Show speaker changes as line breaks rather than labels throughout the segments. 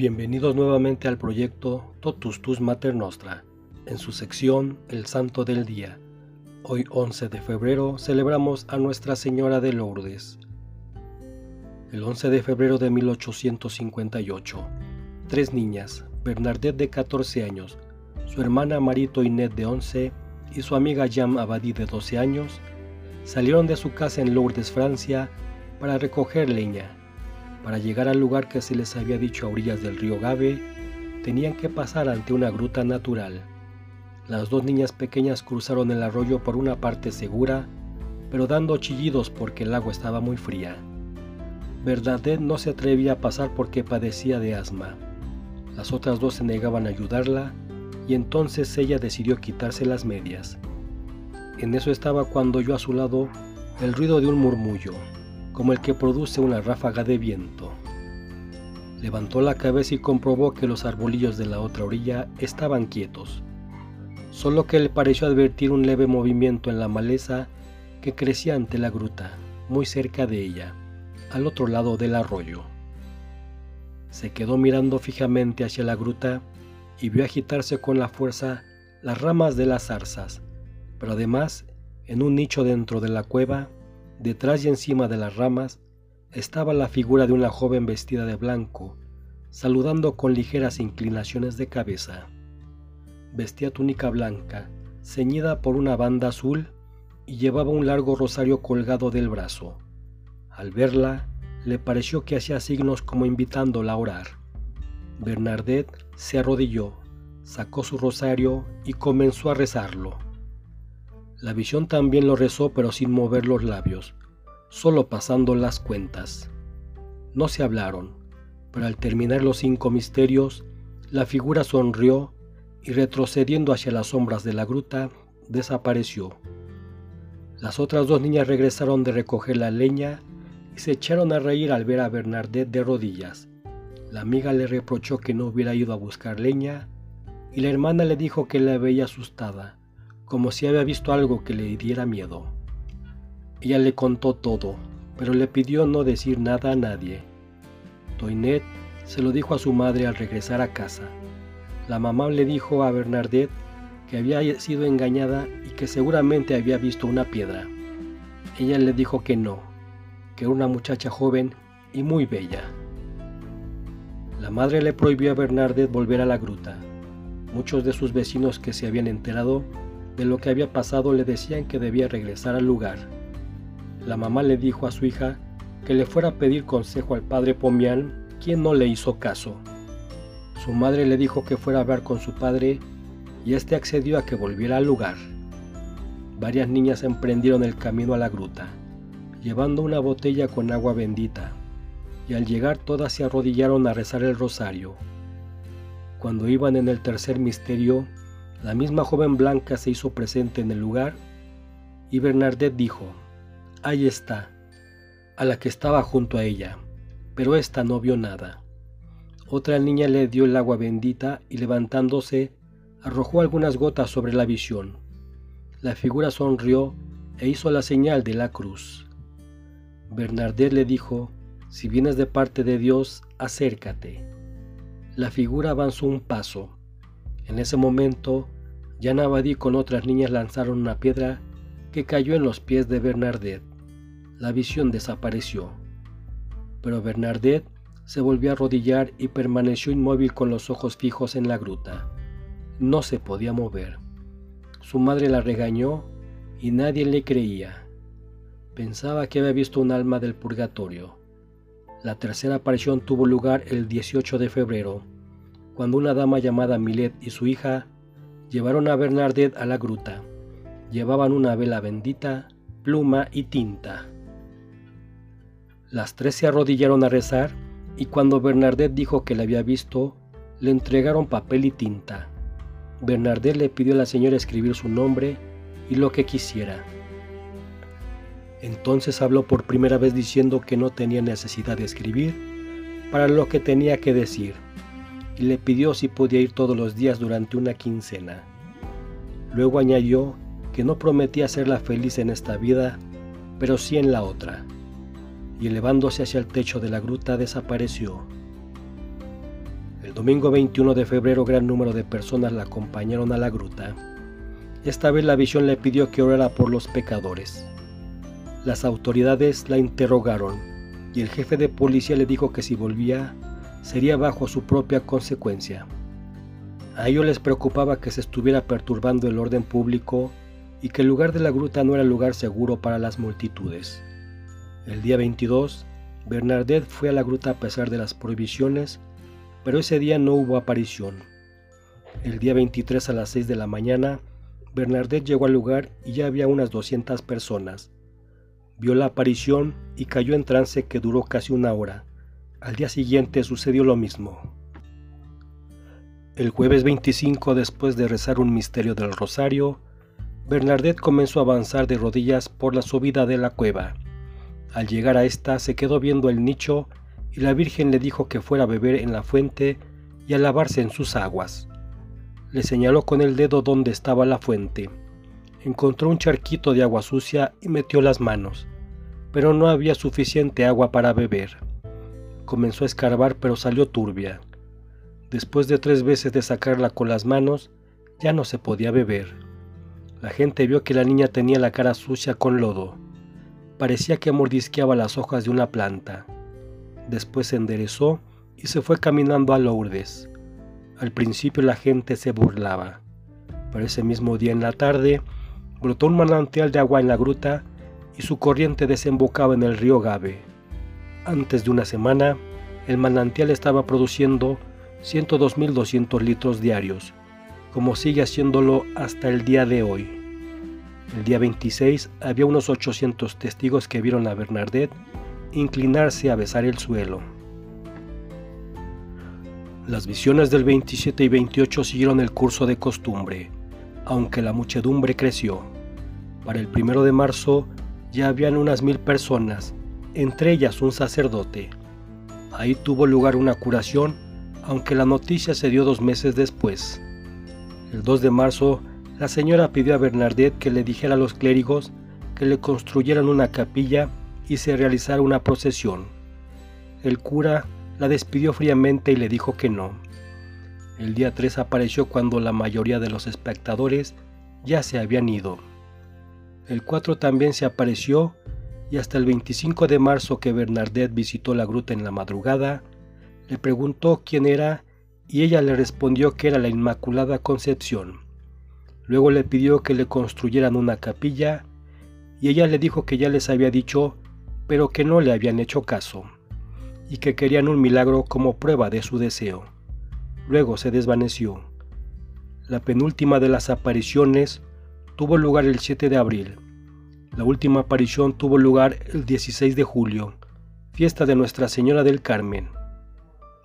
Bienvenidos nuevamente al proyecto Totus Tus Mater Nostra, en su sección El Santo del Día. Hoy 11 de febrero celebramos a Nuestra Señora de Lourdes. El 11 de febrero de 1858, tres niñas, Bernadette de 14 años, su hermana Marito Inés de 11 y su amiga Jam Abadi de 12 años, salieron de su casa en Lourdes, Francia, para recoger leña para llegar al lugar que se les había dicho a orillas del río Gabe, tenían que pasar ante una gruta natural. Las dos niñas pequeñas cruzaron el arroyo por una parte segura, pero dando chillidos porque el agua estaba muy fría. Bernadette no se atrevía a pasar porque padecía de asma. Las otras dos se negaban a ayudarla y entonces ella decidió quitarse las medias. En eso estaba cuando oyó a su lado el ruido de un murmullo como el que produce una ráfaga de viento. Levantó la cabeza y comprobó que los arbolillos de la otra orilla estaban quietos, solo que le pareció advertir un leve movimiento en la maleza que crecía ante la gruta, muy cerca de ella, al otro lado del arroyo. Se quedó mirando fijamente hacia la gruta y vio agitarse con la fuerza las ramas de las zarzas, pero además, en un nicho dentro de la cueva, Detrás y encima de las ramas estaba la figura de una joven vestida de blanco, saludando con ligeras inclinaciones de cabeza. Vestía túnica blanca, ceñida por una banda azul, y llevaba un largo rosario colgado del brazo. Al verla, le pareció que hacía signos como invitándola a orar. Bernadette se arrodilló, sacó su rosario y comenzó a rezarlo. La visión también lo rezó pero sin mover los labios, solo pasando las cuentas. No se hablaron, pero al terminar los cinco misterios, la figura sonrió y retrocediendo hacia las sombras de la gruta, desapareció. Las otras dos niñas regresaron de recoger la leña y se echaron a reír al ver a Bernadette de rodillas. La amiga le reprochó que no hubiera ido a buscar leña y la hermana le dijo que la veía asustada como si había visto algo que le diera miedo. Ella le contó todo, pero le pidió no decir nada a nadie. Toinette se lo dijo a su madre al regresar a casa. La mamá le dijo a Bernadette que había sido engañada y que seguramente había visto una piedra. Ella le dijo que no, que era una muchacha joven y muy bella. La madre le prohibió a Bernadette volver a la gruta. Muchos de sus vecinos que se habían enterado de lo que había pasado le decían que debía regresar al lugar. La mamá le dijo a su hija que le fuera a pedir consejo al padre Pomian, quien no le hizo caso. Su madre le dijo que fuera a hablar con su padre y éste accedió a que volviera al lugar. Varias niñas emprendieron el camino a la gruta, llevando una botella con agua bendita, y al llegar todas se arrodillaron a rezar el rosario. Cuando iban en el tercer misterio, la misma joven blanca se hizo presente en el lugar y Bernadette dijo, Ahí está, a la que estaba junto a ella, pero ésta no vio nada. Otra niña le dio el agua bendita y levantándose, arrojó algunas gotas sobre la visión. La figura sonrió e hizo la señal de la cruz. Bernadette le dijo, si vienes de parte de Dios, acércate. La figura avanzó un paso en ese momento, Jan Abadí con otras niñas lanzaron una piedra que cayó en los pies de Bernadette. La visión desapareció. Pero Bernadette se volvió a arrodillar y permaneció inmóvil con los ojos fijos en la gruta. No se podía mover. Su madre la regañó y nadie le creía. Pensaba que había visto un alma del purgatorio. La tercera aparición tuvo lugar el 18 de febrero cuando una dama llamada Milet y su hija llevaron a Bernadette a la gruta. Llevaban una vela bendita, pluma y tinta. Las tres se arrodillaron a rezar y cuando Bernadette dijo que la había visto, le entregaron papel y tinta. Bernadette le pidió a la señora escribir su nombre y lo que quisiera. Entonces habló por primera vez diciendo que no tenía necesidad de escribir para lo que tenía que decir y le pidió si podía ir todos los días durante una quincena. Luego añadió que no prometía hacerla feliz en esta vida, pero sí en la otra, y elevándose hacia el techo de la gruta desapareció. domingo 21 de febrero gran número de personas la acompañaron a la gruta. Esta vez la visión le pidió que orara por los pecadores. Las autoridades la interrogaron y el jefe de policía le dijo que si volvía sería bajo su propia consecuencia. A ellos les preocupaba que se estuviera perturbando el orden público y que el lugar de la gruta no era lugar seguro para las multitudes. El día 22, Bernadette fue a la gruta a pesar de las prohibiciones, pero ese día no hubo aparición. El día 23 a las 6 de la mañana, Bernadette llegó al lugar y ya había unas 200 personas. Vio la aparición y cayó en trance que duró casi una hora. Al día siguiente sucedió lo mismo. El jueves 25, después de rezar un misterio del rosario, Bernadette comenzó a avanzar de rodillas por la subida de la cueva. Al llegar a esta se quedó viendo el nicho y la Virgen le dijo que fuera a beber en la fuente y a lavarse en sus aguas. Le señaló con el dedo dónde estaba la fuente. Encontró un charquito de agua sucia y metió las manos, pero no había suficiente agua para beber. Comenzó a escarbar pero salió turbia. Después de tres veces de sacarla con las manos, ya no se podía beber. La gente vio que la niña tenía la cara sucia con lodo. Parecía que mordisqueaba las hojas de una planta. Después se enderezó y se fue caminando a Lourdes. Al principio la gente se burlaba, pero ese mismo día en la tarde brotó un manantial de agua en la gruta y su corriente desembocaba en el río Gabe. Antes de una semana, el manantial estaba produciendo 102.200 litros diarios, como sigue haciéndolo hasta el día de hoy. El día 26 había unos 800 testigos que vieron a Bernadette inclinarse a besar el suelo. Las visiones del 27 y 28 siguieron el curso de costumbre, aunque la muchedumbre creció. Para el primero de marzo ya habían unas mil personas, entre ellas un sacerdote. Ahí tuvo lugar una curación, aunque la noticia se dio dos meses después. El 2 de marzo, la señora pidió a Bernadette que le dijera a los clérigos que le construyeran una capilla y se realizara una procesión. El cura la despidió fríamente y le dijo que no. El día 3 apareció cuando la mayoría de los espectadores ya se habían ido. El 4 también se apareció y hasta el 25 de marzo que Bernadette visitó la gruta en la madrugada, le preguntó quién era y ella le respondió que era la Inmaculada Concepción. Luego le pidió que le construyeran una capilla y ella le dijo que ya les había dicho, pero que no le habían hecho caso y que querían un milagro como prueba de su deseo. Luego se desvaneció. La penúltima de las apariciones tuvo lugar el 7 de abril. La última aparición tuvo lugar el 16 de julio, fiesta de Nuestra Señora del Carmen.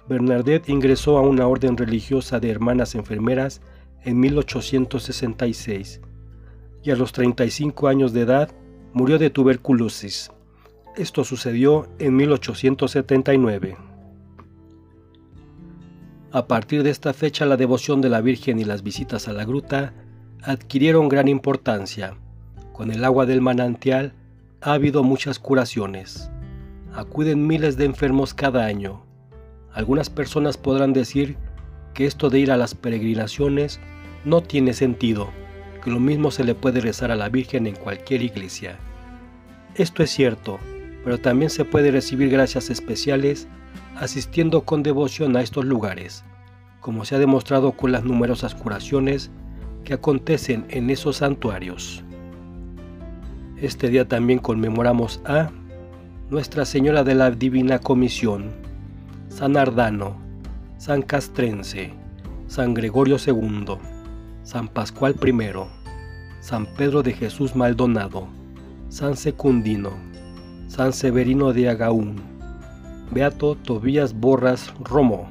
Bernadette ingresó a una orden religiosa de hermanas enfermeras en 1866 y a los 35 años de edad murió de tuberculosis. Esto sucedió en 1879. A partir de esta fecha la devoción de la Virgen y las visitas a la gruta adquirieron gran importancia. Con el agua del manantial ha habido muchas curaciones. Acuden miles de enfermos cada año. Algunas personas podrán decir que esto de ir a las peregrinaciones no tiene sentido, que lo mismo se le puede rezar a la Virgen en cualquier iglesia. Esto es cierto, pero también se puede recibir gracias especiales asistiendo con devoción a estos lugares, como se ha demostrado con las numerosas curaciones que acontecen en esos santuarios. Este día también conmemoramos a Nuestra Señora de la Divina Comisión, San Ardano, San Castrense, San Gregorio II, San Pascual I, San Pedro de Jesús Maldonado, San Secundino, San Severino de Agaún, Beato Tobías Borras Romo,